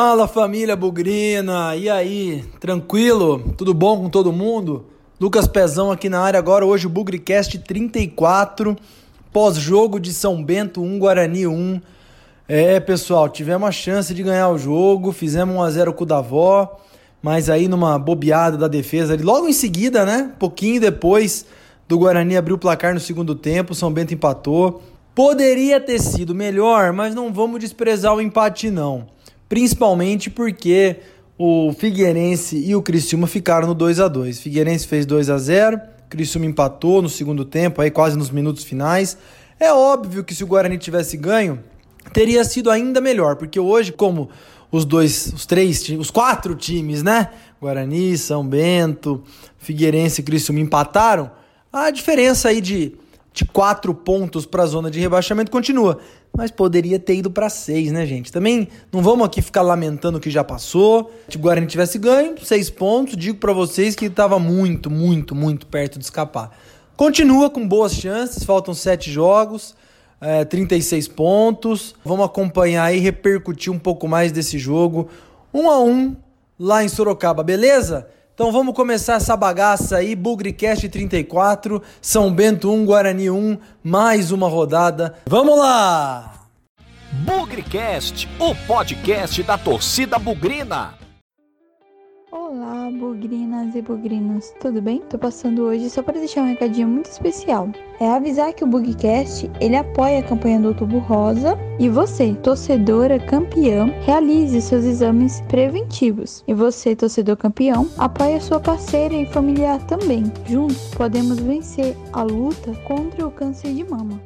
Fala família Bugrina, e aí, tranquilo? Tudo bom com todo mundo? Lucas Pezão aqui na área agora, hoje o Bugricast 34, pós-jogo de São Bento 1, Guarani 1. É, pessoal, tivemos a chance de ganhar o jogo, fizemos 1x0 com o Davó, mas aí numa bobeada da defesa, logo em seguida, né, pouquinho depois do Guarani abrir o placar no segundo tempo, São Bento empatou. Poderia ter sido melhor, mas não vamos desprezar o empate não principalmente porque o Figueirense e o Criciúma ficaram no 2 a 2 Figueirense fez 2 a 0 Criciúma empatou no segundo tempo, aí quase nos minutos finais. É óbvio que se o Guarani tivesse ganho, teria sido ainda melhor, porque hoje, como os dois, os três, os quatro times, né? Guarani, São Bento, Figueirense e Criciúma empataram, a diferença aí de de quatro pontos para a zona de rebaixamento continua. Mas poderia ter ido para seis, né, gente? Também não vamos aqui ficar lamentando o que já passou. Se o Guarani tivesse ganho, seis pontos, digo para vocês que estava muito, muito, muito perto de escapar. Continua com boas chances, faltam sete jogos, é, 36 pontos. Vamos acompanhar e repercutir um pouco mais desse jogo. Um a um lá em Sorocaba, beleza? Então vamos começar essa bagaça aí, Bugricast 34, São Bento 1, Guarani 1, mais uma rodada. Vamos lá! Bugricast, o podcast da torcida bugrina. Olá, bugrinas e bugrinos, tudo bem? Tô passando hoje só para deixar um recadinho muito especial. É avisar que o Bugcast, ele apoia a campanha do Outubro Rosa e você, torcedora campeã, realize seus exames preventivos. E você, torcedor campeão, apoie a sua parceira e familiar também. Juntos podemos vencer a luta contra o câncer de mama.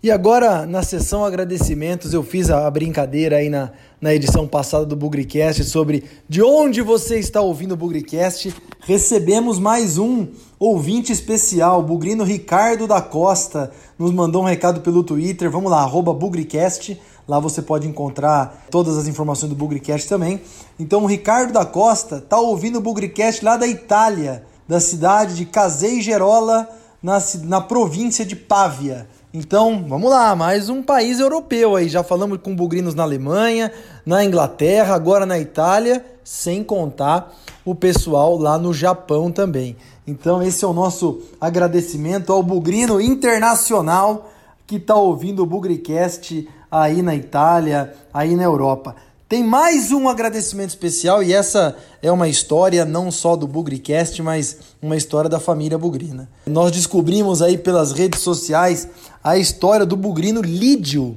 E agora, na sessão agradecimentos, eu fiz a brincadeira aí na, na edição passada do Bugricast sobre de onde você está ouvindo o Bugricast. Recebemos mais um ouvinte especial, o Bugrino Ricardo da Costa, nos mandou um recado pelo Twitter. Vamos lá, Bugricast. Lá você pode encontrar todas as informações do Bugricast também. Então, o Ricardo da Costa está ouvindo o Bugricast lá da Itália, da cidade de Caseigerola, na, na província de Pávia. Então, vamos lá, mais um país europeu aí. Já falamos com bugrinos na Alemanha, na Inglaterra, agora na Itália, sem contar o pessoal lá no Japão também. Então, esse é o nosso agradecimento ao bugrino internacional que está ouvindo o Bugricast aí na Itália, aí na Europa. Tem mais um agradecimento especial e essa é uma história não só do Bugricast, mas uma história da família Bugrina. Nós descobrimos aí pelas redes sociais a história do bugrino Lídio.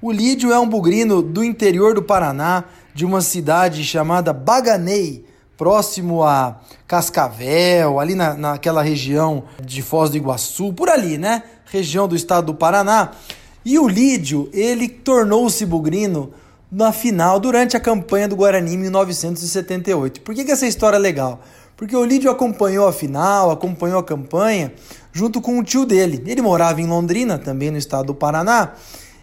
O Lídio é um bugrino do interior do Paraná, de uma cidade chamada Baganei, próximo a Cascavel, ali na, naquela região de Foz do Iguaçu, por ali, né? Região do estado do Paraná. E o Lídio, ele tornou-se bugrino na final durante a campanha do Guarani em 1978. Por que, que essa história é legal? Porque o Lídio acompanhou a final, acompanhou a campanha junto com o tio dele. Ele morava em Londrina, também no estado do Paraná,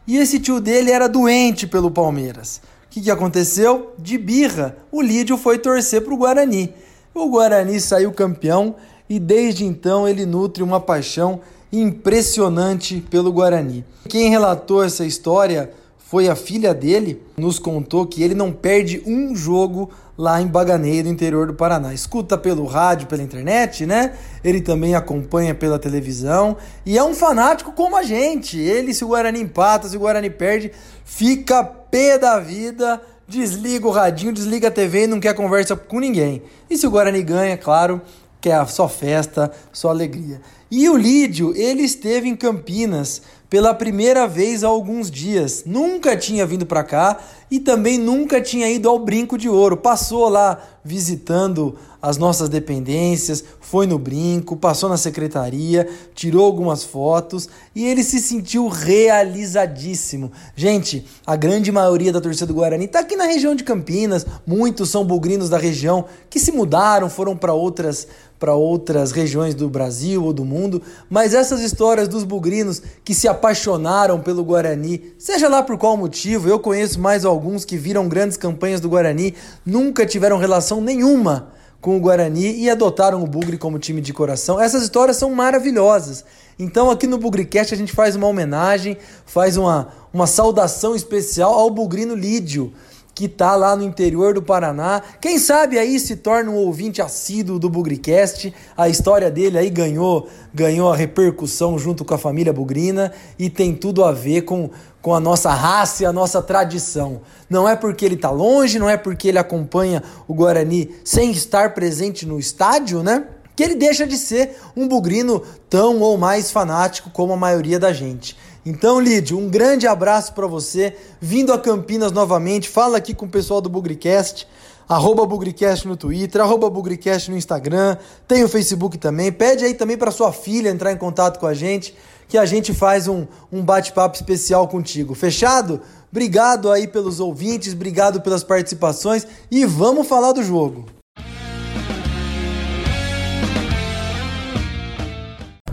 e esse tio dele era doente pelo Palmeiras. O que, que aconteceu? De birra, o Lídio foi torcer para o Guarani. O Guarani saiu campeão e desde então ele nutre uma paixão impressionante pelo Guarani. Quem relatou essa história foi a filha dele, nos contou que ele não perde um jogo lá em Baganeiro, interior do Paraná. Escuta pelo rádio, pela internet, né? Ele também acompanha pela televisão e é um fanático como a gente. Ele, se o Guarani empata, se o Guarani perde, fica pé da vida, desliga o radinho, desliga a TV e não quer conversa com ninguém. E se o Guarani ganha, claro, quer só festa, só alegria. E o Lídio, ele esteve em Campinas pela primeira vez há alguns dias. Nunca tinha vindo para cá e também nunca tinha ido ao Brinco de Ouro. Passou lá visitando as nossas dependências, foi no brinco, passou na secretaria, tirou algumas fotos e ele se sentiu realizadíssimo. Gente, a grande maioria da torcida do Guarani está aqui na região de Campinas, muitos são bugrinos da região que se mudaram, foram para outras para outras regiões do Brasil ou do mundo, mas essas histórias dos bugrinos que se apaixonaram pelo Guarani, seja lá por qual motivo, eu conheço mais alguns que viram grandes campanhas do Guarani, nunca tiveram relação nenhuma com o Guarani e adotaram o Bugre como time de coração. Essas histórias são maravilhosas. Então aqui no Bugricast a gente faz uma homenagem, faz uma, uma saudação especial ao Bugrino Lídio, que está lá no interior do Paraná. Quem sabe aí se torna um ouvinte assíduo do Bugricast. A história dele aí ganhou, ganhou a repercussão junto com a família Bugrina e tem tudo a ver com, com a nossa raça e a nossa tradição. Não é porque ele está longe, não é porque ele acompanha o Guarani sem estar presente no estádio, né? Que ele deixa de ser um bugrino tão ou mais fanático como a maioria da gente. Então, Lídio, um grande abraço para você. Vindo a Campinas novamente, fala aqui com o pessoal do Bugricast, arroba Bugricast no Twitter, arroba Bugricast no Instagram, tem o Facebook também. Pede aí também para sua filha entrar em contato com a gente, que a gente faz um, um bate-papo especial contigo. Fechado? Obrigado aí pelos ouvintes, obrigado pelas participações e vamos falar do jogo.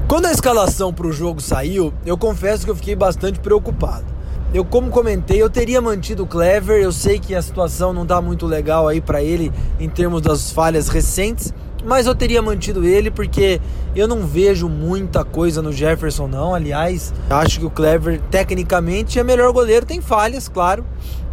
Quando a escalação para o jogo saiu, eu confesso que eu fiquei bastante preocupado. Eu, como comentei, eu teria mantido o Clever. Eu sei que a situação não está muito legal aí para ele em termos das falhas recentes, mas eu teria mantido ele porque eu não vejo muita coisa no Jefferson não. Aliás, acho que o Clever tecnicamente é melhor goleiro, tem falhas, claro,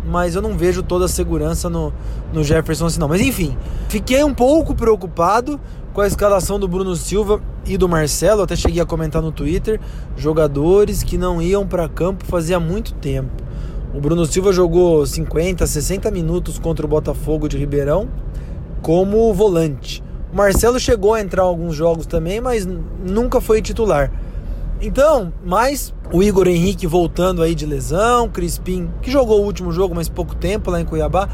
mas eu não vejo toda a segurança no, no Jefferson assim não. Mas enfim, fiquei um pouco preocupado com a escalação do Bruno Silva e do Marcelo, até cheguei a comentar no Twitter, jogadores que não iam para campo fazia muito tempo. O Bruno Silva jogou 50, 60 minutos contra o Botafogo de Ribeirão como volante. O Marcelo chegou a entrar em alguns jogos também, mas nunca foi titular. Então, mais o Igor Henrique voltando aí de lesão, Crispim, que jogou o último jogo, mas pouco tempo lá em Cuiabá.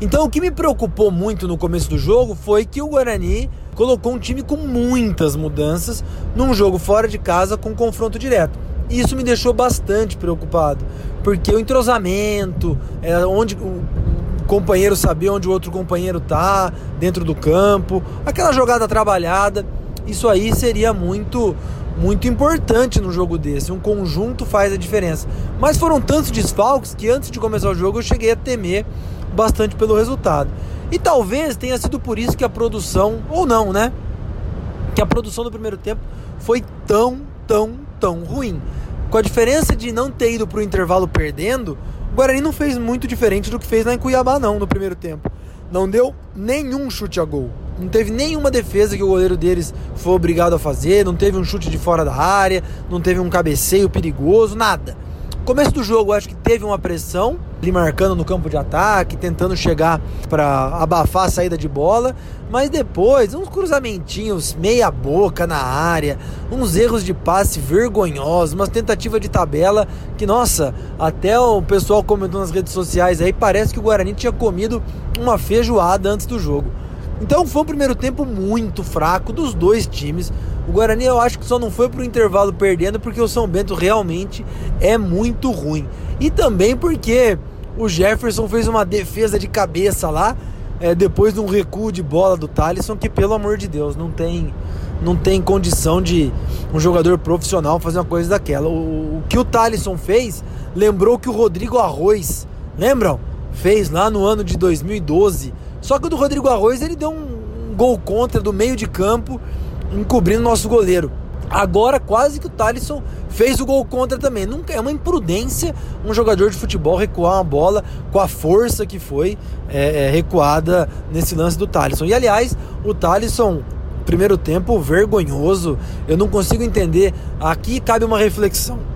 Então, o que me preocupou muito no começo do jogo foi que o Guarani colocou um time com muitas mudanças num jogo fora de casa com confronto direto. E isso me deixou bastante preocupado, porque o entrosamento, é, onde o companheiro sabia onde o outro companheiro tá dentro do campo, aquela jogada trabalhada, isso aí seria muito muito importante no jogo desse. Um conjunto faz a diferença. Mas foram tantos desfalques que antes de começar o jogo eu cheguei a temer bastante pelo resultado. E talvez tenha sido por isso que a produção, ou não, né? Que a produção do primeiro tempo foi tão, tão, tão ruim. Com a diferença de não ter ido para o intervalo perdendo, o Guarani não fez muito diferente do que fez lá em Cuiabá, não, no primeiro tempo. Não deu nenhum chute a gol. Não teve nenhuma defesa que o goleiro deles foi obrigado a fazer. Não teve um chute de fora da área. Não teve um cabeceio perigoso, nada. Começo do jogo, acho que teve uma pressão, ali marcando no campo de ataque, tentando chegar para abafar a saída de bola, mas depois uns cruzamentinhos meia boca na área, uns erros de passe vergonhosos, umas tentativas de tabela que nossa, até o pessoal comentou nas redes sociais aí, parece que o Guarani tinha comido uma feijoada antes do jogo. Então foi um primeiro tempo muito fraco dos dois times. O Guarani eu acho que só não foi para o intervalo perdendo porque o São Bento realmente é muito ruim. E também porque o Jefferson fez uma defesa de cabeça lá, é, depois de um recuo de bola do Thalisson, que pelo amor de Deus, não tem, não tem condição de um jogador profissional fazer uma coisa daquela. O, o que o Thalisson fez lembrou que o Rodrigo Arroz, lembram? Fez lá no ano de 2012. Só que o do Rodrigo Arroz ele deu um, gol contra do meio de campo encobrindo nosso goleiro. Agora quase que o Thalisson fez o gol contra também. Nunca é uma imprudência um jogador de futebol recuar uma bola com a força que foi é, é, recuada nesse lance do Thalisson. E aliás, o Thalisson, primeiro tempo vergonhoso. Eu não consigo entender. Aqui cabe uma reflexão.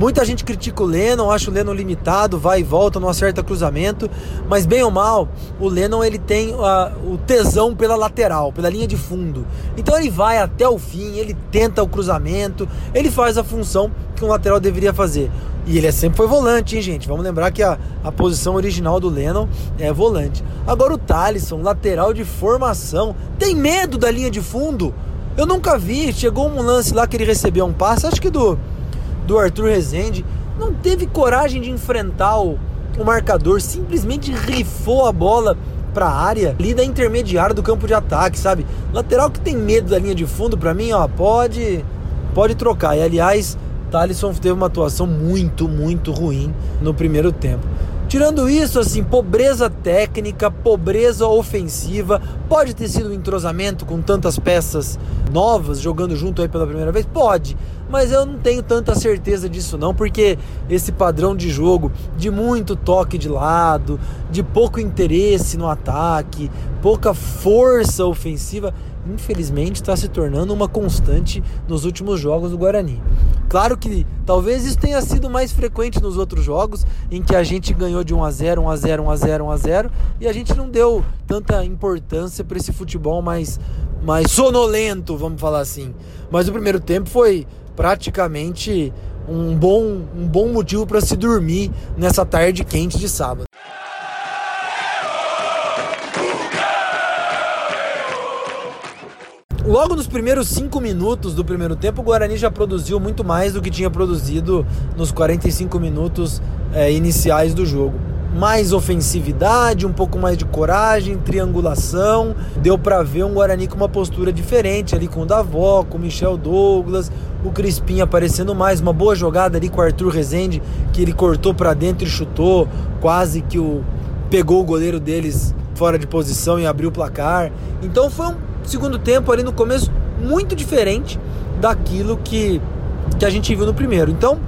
Muita gente critica o Lennon, acha o Lennon limitado, vai e volta, não acerta cruzamento, mas bem ou mal, o Lennon ele tem uh, o tesão pela lateral, pela linha de fundo. Então ele vai até o fim, ele tenta o cruzamento, ele faz a função que um lateral deveria fazer. E ele é sempre foi volante, hein, gente? Vamos lembrar que a, a posição original do Lennon é volante. Agora o Thalisson, lateral de formação, tem medo da linha de fundo? Eu nunca vi. Chegou um lance lá que ele recebeu um passe, acho que do do Arthur Rezende, não teve coragem de enfrentar o, o marcador, simplesmente rifou a bola para a área ali da intermediária do campo de ataque, sabe? Lateral que tem medo da linha de fundo, para mim, ó, pode pode trocar. E aliás, Thalisson teve uma atuação muito, muito ruim no primeiro tempo. Tirando isso, assim, pobreza técnica, pobreza ofensiva, Pode ter sido um entrosamento com tantas peças novas jogando junto aí pela primeira vez? Pode, mas eu não tenho tanta certeza disso não, porque esse padrão de jogo de muito toque de lado, de pouco interesse no ataque, pouca força ofensiva, infelizmente está se tornando uma constante nos últimos jogos do Guarani. Claro que talvez isso tenha sido mais frequente nos outros jogos, em que a gente ganhou de 1 a 0, 1 a 0, 1 a 0, 1 a 0, e a gente não deu tanta importância para esse futebol mais mais sonolento, vamos falar assim. Mas o primeiro tempo foi praticamente um bom, um bom motivo para se dormir nessa tarde quente de sábado. Logo nos primeiros cinco minutos do primeiro tempo, o Guarani já produziu muito mais do que tinha produzido nos 45 minutos é, iniciais do jogo. Mais ofensividade, um pouco mais de coragem, triangulação. Deu para ver um Guarani com uma postura diferente ali com o Davó, com o Michel Douglas, o Crispim aparecendo mais. Uma boa jogada ali com o Arthur Rezende, que ele cortou para dentro e chutou, quase que o pegou o goleiro deles fora de posição e abriu o placar. Então foi um segundo tempo ali no começo muito diferente daquilo que, que a gente viu no primeiro. Então,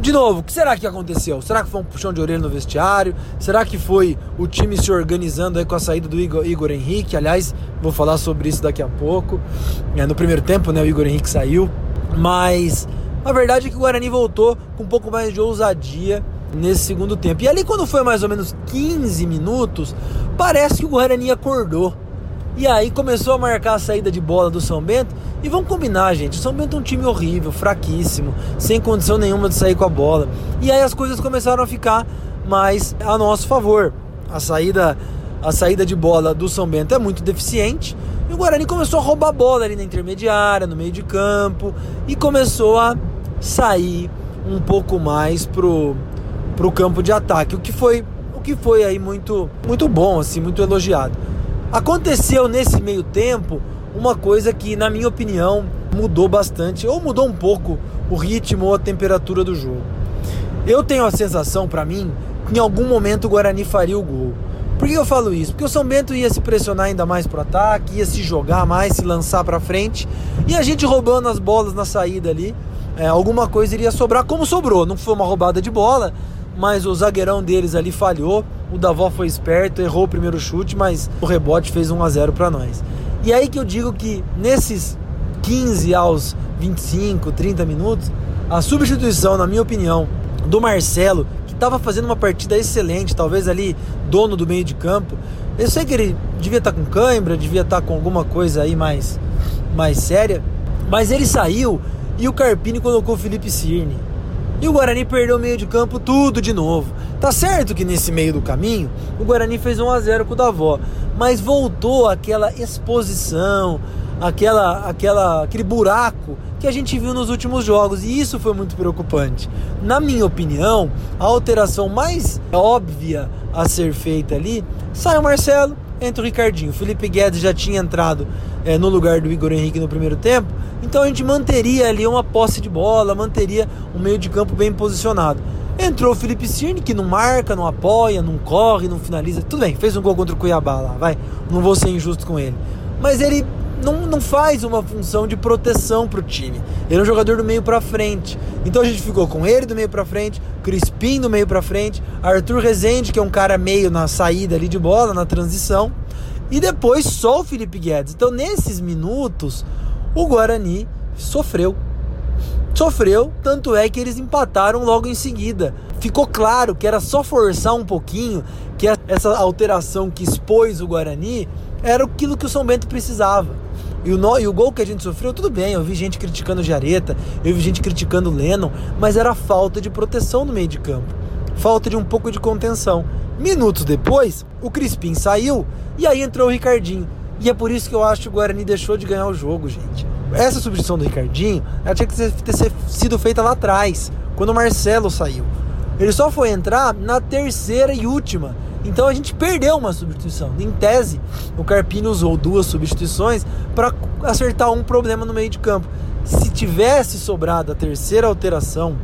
de novo, o que será que aconteceu? Será que foi um puxão de orelha no vestiário? Será que foi o time se organizando aí com a saída do Igor, Igor Henrique? Aliás, vou falar sobre isso daqui a pouco. É, no primeiro tempo, né, o Igor Henrique saiu. Mas a verdade é que o Guarani voltou com um pouco mais de ousadia nesse segundo tempo. E ali, quando foi mais ou menos 15 minutos, parece que o Guarani acordou e aí começou a marcar a saída de bola do São Bento. E vamos combinar, gente. O São Bento é um time horrível, fraquíssimo, sem condição nenhuma de sair com a bola. E aí as coisas começaram a ficar mais a nosso favor. A saída, a saída de bola do São Bento é muito deficiente. E o Guarani começou a roubar a bola ali na intermediária, no meio de campo. E começou a sair um pouco mais pro, pro campo de ataque. O que foi, o que foi aí muito, muito bom, assim, muito elogiado. Aconteceu nesse meio tempo uma coisa que, na minha opinião, mudou bastante, ou mudou um pouco o ritmo ou a temperatura do jogo. Eu tenho a sensação, para mim, que em algum momento o Guarani faria o gol. Por que eu falo isso? Porque o São Bento ia se pressionar ainda mais pro ataque, ia se jogar mais, se lançar para frente, e a gente roubando as bolas na saída ali, é, alguma coisa iria sobrar, como sobrou. Não foi uma roubada de bola, mas o zagueirão deles ali falhou. O Davó foi esperto, errou o primeiro chute, mas o rebote fez 1 a 0 para nós. E aí que eu digo que nesses 15 aos 25, 30 minutos, a substituição, na minha opinião, do Marcelo, que estava fazendo uma partida excelente, talvez ali dono do meio de campo. Eu sei que ele devia estar tá com cãibra, devia estar tá com alguma coisa aí mais, mais séria, mas ele saiu e o Carpini colocou o Felipe Cirne. E o Guarani perdeu o meio de campo tudo de novo. Tá certo que nesse meio do caminho o Guarani fez 1 a 0 com o Davó, mas voltou aquela exposição, aquela, aquela, aquele buraco que a gente viu nos últimos jogos e isso foi muito preocupante. Na minha opinião, a alteração mais óbvia a ser feita ali sai o Marcelo, entra o Ricardinho. O Felipe Guedes já tinha entrado é, no lugar do Igor Henrique no primeiro tempo, então a gente manteria ali uma posse de bola, manteria um meio de campo bem posicionado. Entrou o Felipe Cirne, que não marca, não apoia, não corre, não finaliza. Tudo bem, fez um gol contra o Cuiabá lá, vai. Não vou ser injusto com ele. Mas ele não, não faz uma função de proteção para o time. Ele é um jogador do meio para frente. Então a gente ficou com ele do meio para frente, Crispim do meio para frente, Arthur Rezende, que é um cara meio na saída ali de bola, na transição, e depois só o Felipe Guedes. Então nesses minutos, o Guarani sofreu. Sofreu, tanto é que eles empataram logo em seguida. Ficou claro que era só forçar um pouquinho, que essa alteração que expôs o Guarani era aquilo que o São Bento precisava. E o, no, e o gol que a gente sofreu, tudo bem, eu vi gente criticando o Jareta, eu vi gente criticando o Lennon, mas era falta de proteção no meio de campo. Falta de um pouco de contenção. Minutos depois, o Crispim saiu e aí entrou o Ricardinho. E é por isso que eu acho que o Guarani deixou de ganhar o jogo, gente. Essa substituição do Ricardinho, ela tinha que ter, sido feita lá atrás, quando o Marcelo saiu. Ele só foi entrar na terceira e última. Então a gente perdeu uma substituição. Em tese, o Carpini usou duas substituições para acertar um problema no meio de campo. Se tivesse sobrado a terceira alteração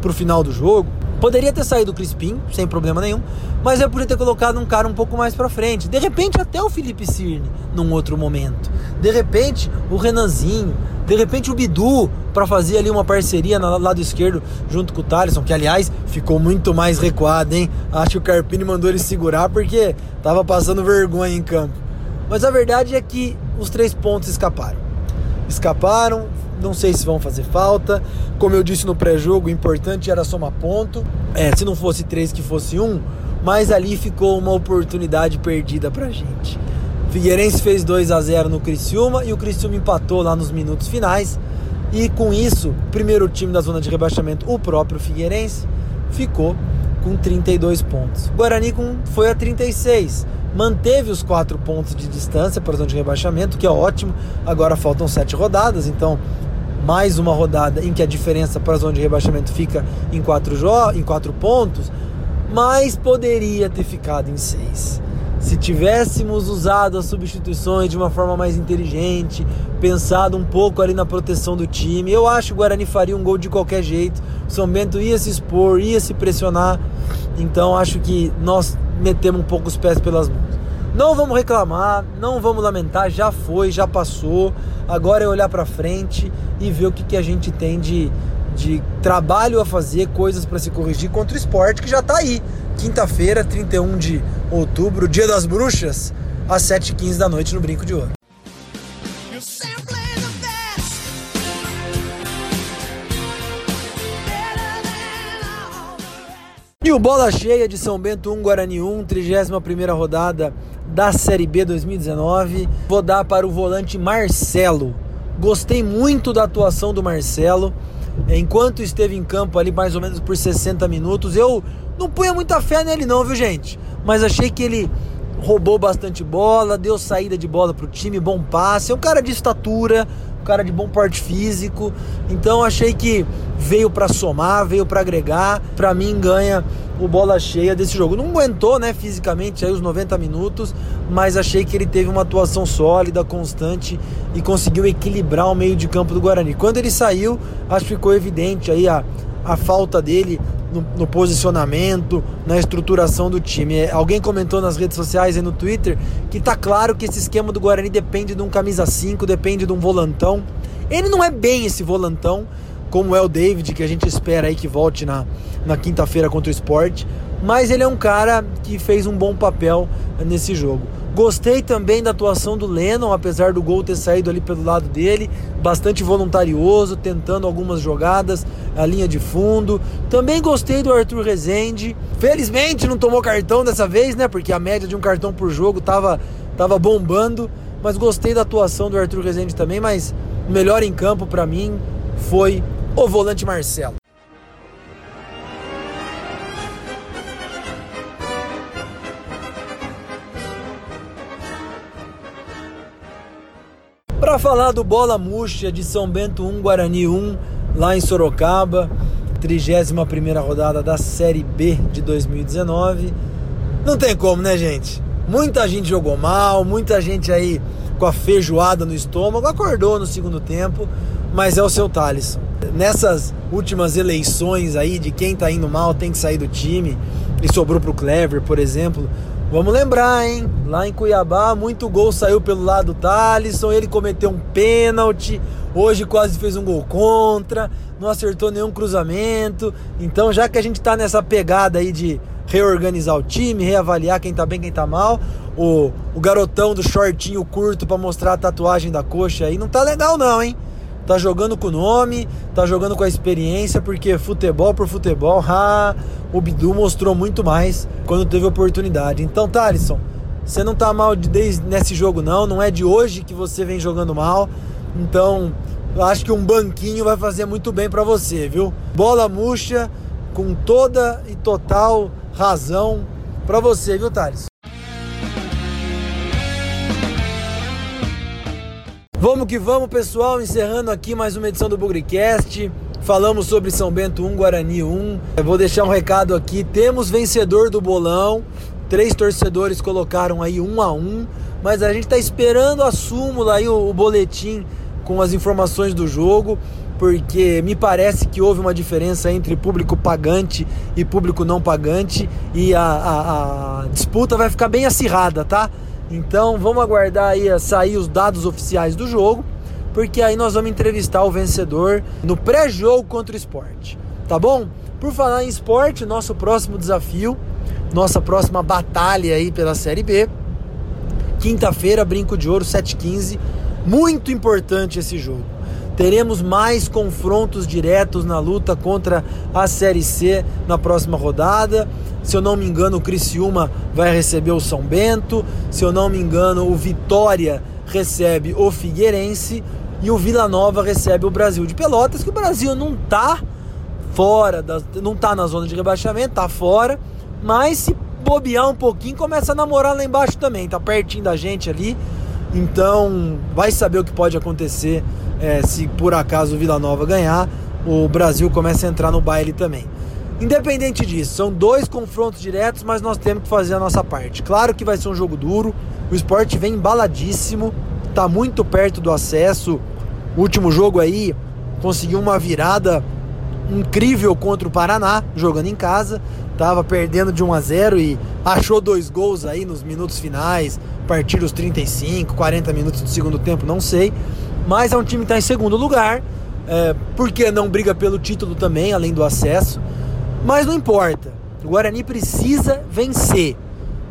para o final do jogo, Poderia ter saído o Crispim, sem problema nenhum, mas eu podia ter colocado um cara um pouco mais para frente. De repente, até o Felipe Cirne, num outro momento. De repente, o Renanzinho. De repente, o Bidu, para fazer ali uma parceria no lado esquerdo junto com o Thalisson, que aliás ficou muito mais recuado, hein? Acho que o Carpini mandou ele segurar porque tava passando vergonha em campo. Mas a verdade é que os três pontos escaparam. Escaparam, não sei se vão fazer falta. Como eu disse no pré-jogo, o importante era somar ponto. É, se não fosse três, que fosse um. Mas ali ficou uma oportunidade perdida pra gente. Figueirense fez 2 a 0 no Criciúma e o Criciúma empatou lá nos minutos finais. E com isso, primeiro time da zona de rebaixamento, o próprio Figueirense, ficou com 32 pontos. O Guarani com, foi a 36 manteve os quatro pontos de distância para a zona de rebaixamento, que é ótimo. Agora faltam sete rodadas, então mais uma rodada em que a diferença para a zona de rebaixamento fica em quatro, em quatro pontos, mas poderia ter ficado em seis. Se tivéssemos usado as substituições de uma forma mais inteligente, pensado um pouco ali na proteção do time, eu acho que o Guarani faria um gol de qualquer jeito. O São Bento ia se expor, ia se pressionar. Então acho que nós metemos um pouco os pés pelas mãos. Não vamos reclamar, não vamos lamentar, já foi, já passou. Agora é olhar para frente e ver o que, que a gente tem de, de trabalho a fazer, coisas para se corrigir contra o esporte que já está aí. Quinta-feira, 31 de outubro, Dia das Bruxas, às 7h15 da noite no Brinco de Ouro. E o Bola Cheia de São Bento 1, Guarani 1, 31ª rodada da Série B 2019. Vou dar para o volante Marcelo. Gostei muito da atuação do Marcelo. Enquanto esteve em campo ali mais ou menos por 60 minutos, eu não punha muita fé nele não, viu gente? Mas achei que ele roubou bastante bola, deu saída de bola para o time, bom passe. É um cara de estatura, cara de bom porte físico. Então achei que veio para somar, veio para agregar. Para mim ganha o bola cheia desse jogo. Não aguentou, né, fisicamente aí os 90 minutos, mas achei que ele teve uma atuação sólida, constante e conseguiu equilibrar o meio de campo do Guarani. Quando ele saiu, acho que ficou evidente aí a, a falta dele no, no, posicionamento, na estruturação do time. É, alguém comentou nas redes sociais e no Twitter que tá claro que esse esquema do Guarani depende de um camisa 5, depende de um volantão. Ele não é bem esse volantão, como é o David, que a gente espera aí que volte na, na quinta-feira contra o esporte, mas ele é um cara que fez um bom papel nesse jogo. Gostei também da atuação do Lennon, apesar do gol ter saído ali pelo lado dele, bastante voluntarioso, tentando algumas jogadas, a linha de fundo. Também gostei do Arthur Rezende. Felizmente não tomou cartão dessa vez, né? Porque a média de um cartão por jogo tava, tava bombando. Mas gostei da atuação do Arthur Rezende também, mas o melhor em campo para mim foi o volante Marcelo. Para falar do Bola Murcha de São Bento 1, Guarani 1, lá em Sorocaba, 31ª rodada da Série B de 2019. Não tem como, né, gente? Muita gente jogou mal, muita gente aí com a feijoada no estômago, acordou no segundo tempo, mas é o seu Thalisson. Nessas últimas eleições aí de quem tá indo mal tem que sair do time, e sobrou pro Clever, por exemplo, Vamos lembrar, hein? Lá em Cuiabá, muito gol saiu pelo lado do Thalisson. Ele cometeu um pênalti. Hoje quase fez um gol contra. Não acertou nenhum cruzamento. Então, já que a gente tá nessa pegada aí de reorganizar o time, reavaliar quem tá bem, quem tá mal, o, o garotão do shortinho curto para mostrar a tatuagem da coxa aí não tá legal, não, hein? Tá jogando com o nome, tá jogando com a experiência, porque futebol por futebol, ah, o Bidu mostrou muito mais quando teve oportunidade. Então, Thalisson, você não tá mal desde nesse jogo não, não é de hoje que você vem jogando mal. Então, acho que um banquinho vai fazer muito bem para você, viu? Bola murcha com toda e total razão para você, viu, Thales? Vamos que vamos, pessoal, encerrando aqui mais uma edição do Bugrecast. Falamos sobre São Bento 1, Guarani 1. Eu vou deixar um recado aqui. Temos vencedor do bolão. Três torcedores colocaram aí um a um. Mas a gente está esperando a súmula aí, o, o boletim com as informações do jogo. porque me parece que houve uma diferença entre público pagante e público não pagante e a, a, a disputa vai ficar bem acirrada, tá? Então vamos aguardar aí a sair os dados oficiais do jogo, porque aí nós vamos entrevistar o vencedor no pré-jogo contra o esporte, tá bom? Por falar em esporte, nosso próximo desafio, nossa próxima batalha aí pela Série B, quinta-feira, Brinco de Ouro, 7h15, muito importante esse jogo Teremos mais confrontos diretos na luta contra a Série C na próxima rodada. Se eu não me engano, o Criciúma vai receber o São Bento. Se eu não me engano, o Vitória recebe o Figueirense e o Vila Nova recebe o Brasil de Pelotas, que o Brasil não tá fora, da, não tá na zona de rebaixamento, tá fora, mas se bobear um pouquinho, começa a namorar lá embaixo também, tá pertinho da gente ali. Então, vai saber o que pode acontecer é, se por acaso o Vila Nova ganhar, o Brasil começa a entrar no baile também. Independente disso, são dois confrontos diretos, mas nós temos que fazer a nossa parte. Claro que vai ser um jogo duro, o esporte vem embaladíssimo, está muito perto do acesso. O último jogo aí conseguiu uma virada incrível contra o Paraná, jogando em casa. Tava perdendo de 1 a 0 e achou dois gols aí nos minutos finais, partir dos 35, 40 minutos do segundo tempo, não sei. Mas é um time que está em segundo lugar, é, porque não briga pelo título também, além do acesso. Mas não importa. O Guarani precisa vencer.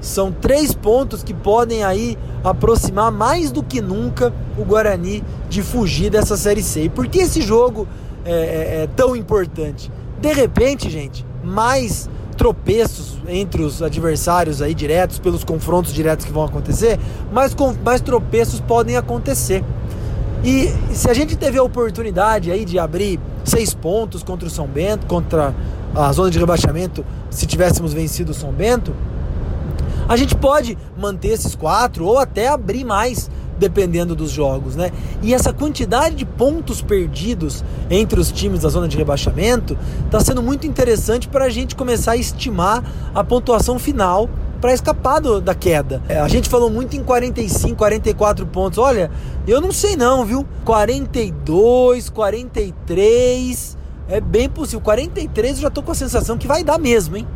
São três pontos que podem aí aproximar mais do que nunca o Guarani de fugir dessa Série C. E por que esse jogo é, é, é tão importante? De repente, gente, mais tropeços entre os adversários aí diretos, pelos confrontos diretos que vão acontecer, mais, mais tropeços podem acontecer. E se a gente teve a oportunidade aí de abrir seis pontos contra o São Bento, contra a zona de rebaixamento, se tivéssemos vencido o São Bento, a gente pode manter esses quatro ou até abrir mais, dependendo dos jogos, né? E essa quantidade de pontos perdidos entre os times da zona de rebaixamento está sendo muito interessante para a gente começar a estimar a pontuação final para escapar do, da queda. É, a gente falou muito em 45, 44 pontos. Olha, eu não sei não, viu? 42, 43, é bem possível. 43 eu já tô com a sensação que vai dar mesmo, hein?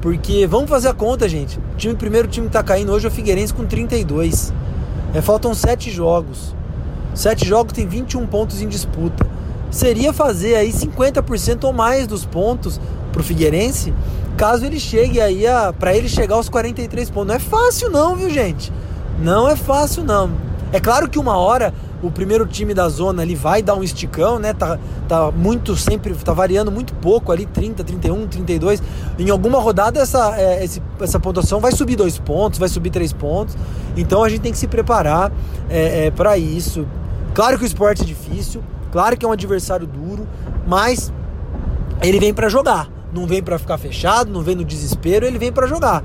Porque vamos fazer a conta, gente. O time primeiro time que tá caindo hoje é o Figueirense com 32. É, faltam 7 jogos. 7 jogos tem 21 pontos em disputa. Seria fazer aí 50% ou mais dos pontos pro Figueirense caso ele chegue aí a para ele chegar aos 43 pontos. Não é fácil não, viu, gente? Não é fácil não. É claro que uma hora o primeiro time da zona ali vai dar um esticão, né? Tá, tá muito sempre, tá variando muito pouco ali, 30, 31, 32. Em alguma rodada essa, é, essa pontuação vai subir dois pontos, vai subir três pontos. Então a gente tem que se preparar é, é, para isso. Claro que o esporte é difícil, claro que é um adversário duro, mas ele vem para jogar não vem para ficar fechado, não vem no desespero, ele vem para jogar.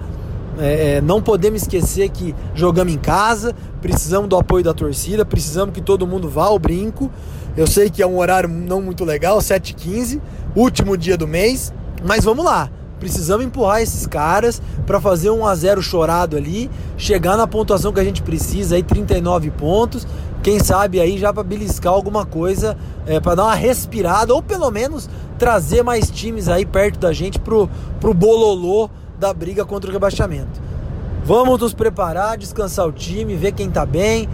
É, é, não podemos esquecer que jogamos em casa, precisamos do apoio da torcida, precisamos que todo mundo vá ao brinco. Eu sei que é um horário não muito legal, 7h15, último dia do mês, mas vamos lá. Precisamos empurrar esses caras para fazer um a 0 chorado ali, chegar na pontuação que a gente precisa, aí 39 pontos. Quem sabe aí já para beliscar alguma coisa, é, para dar uma respirada ou pelo menos trazer mais times aí perto da gente pro, pro bololô da briga contra o rebaixamento. Vamos nos preparar, descansar o time, ver quem tá bem.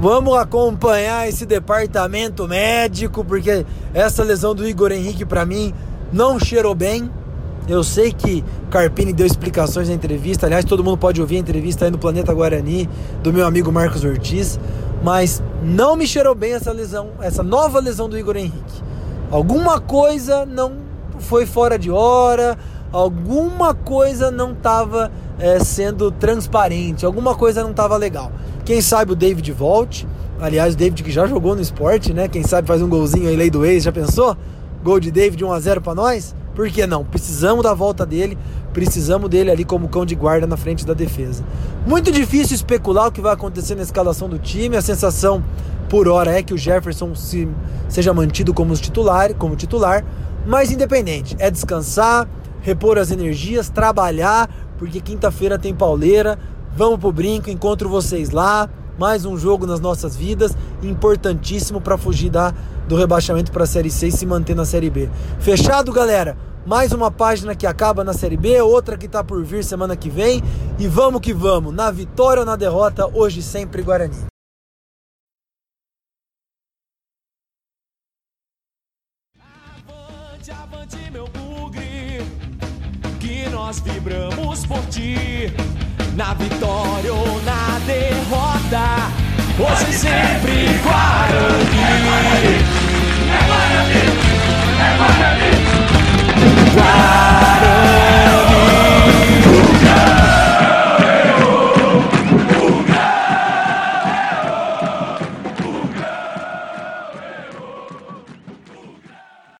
Vamos acompanhar esse departamento médico, porque essa lesão do Igor Henrique para mim não cheirou bem. Eu sei que Carpini deu explicações na entrevista. Aliás, todo mundo pode ouvir a entrevista aí no Planeta Guarani do meu amigo Marcos Ortiz. Mas não me cheirou bem essa lesão, essa nova lesão do Igor Henrique. Alguma coisa não foi fora de hora, alguma coisa não estava é, sendo transparente, alguma coisa não estava legal. Quem sabe o David volte. Aliás, o David que já jogou no esporte, né? Quem sabe faz um golzinho aí, lei do ex, já pensou? Gol de David 1 a 0 para nós? Por que não? Precisamos da volta dele, precisamos dele ali como cão de guarda na frente da defesa. Muito difícil especular o que vai acontecer na escalação do time. A sensação por hora é que o Jefferson se, seja mantido como titular, como titular, mas independente, é descansar, repor as energias, trabalhar, porque quinta-feira tem pauleira. Vamos pro brinco, encontro vocês lá. Mais um jogo nas nossas vidas, importantíssimo para fugir da, do rebaixamento para a Série C e se manter na Série B. Fechado, galera? Mais uma página que acaba na Série B, outra que está por vir semana que vem. E vamos que vamos, na vitória ou na derrota, hoje sempre Guarani. Avante, avante, meu bugre, que nós vibramos por ti na vitória ou na derrota. Hoje e sempre Guarani. É Guarani, é Guarani. Guarani.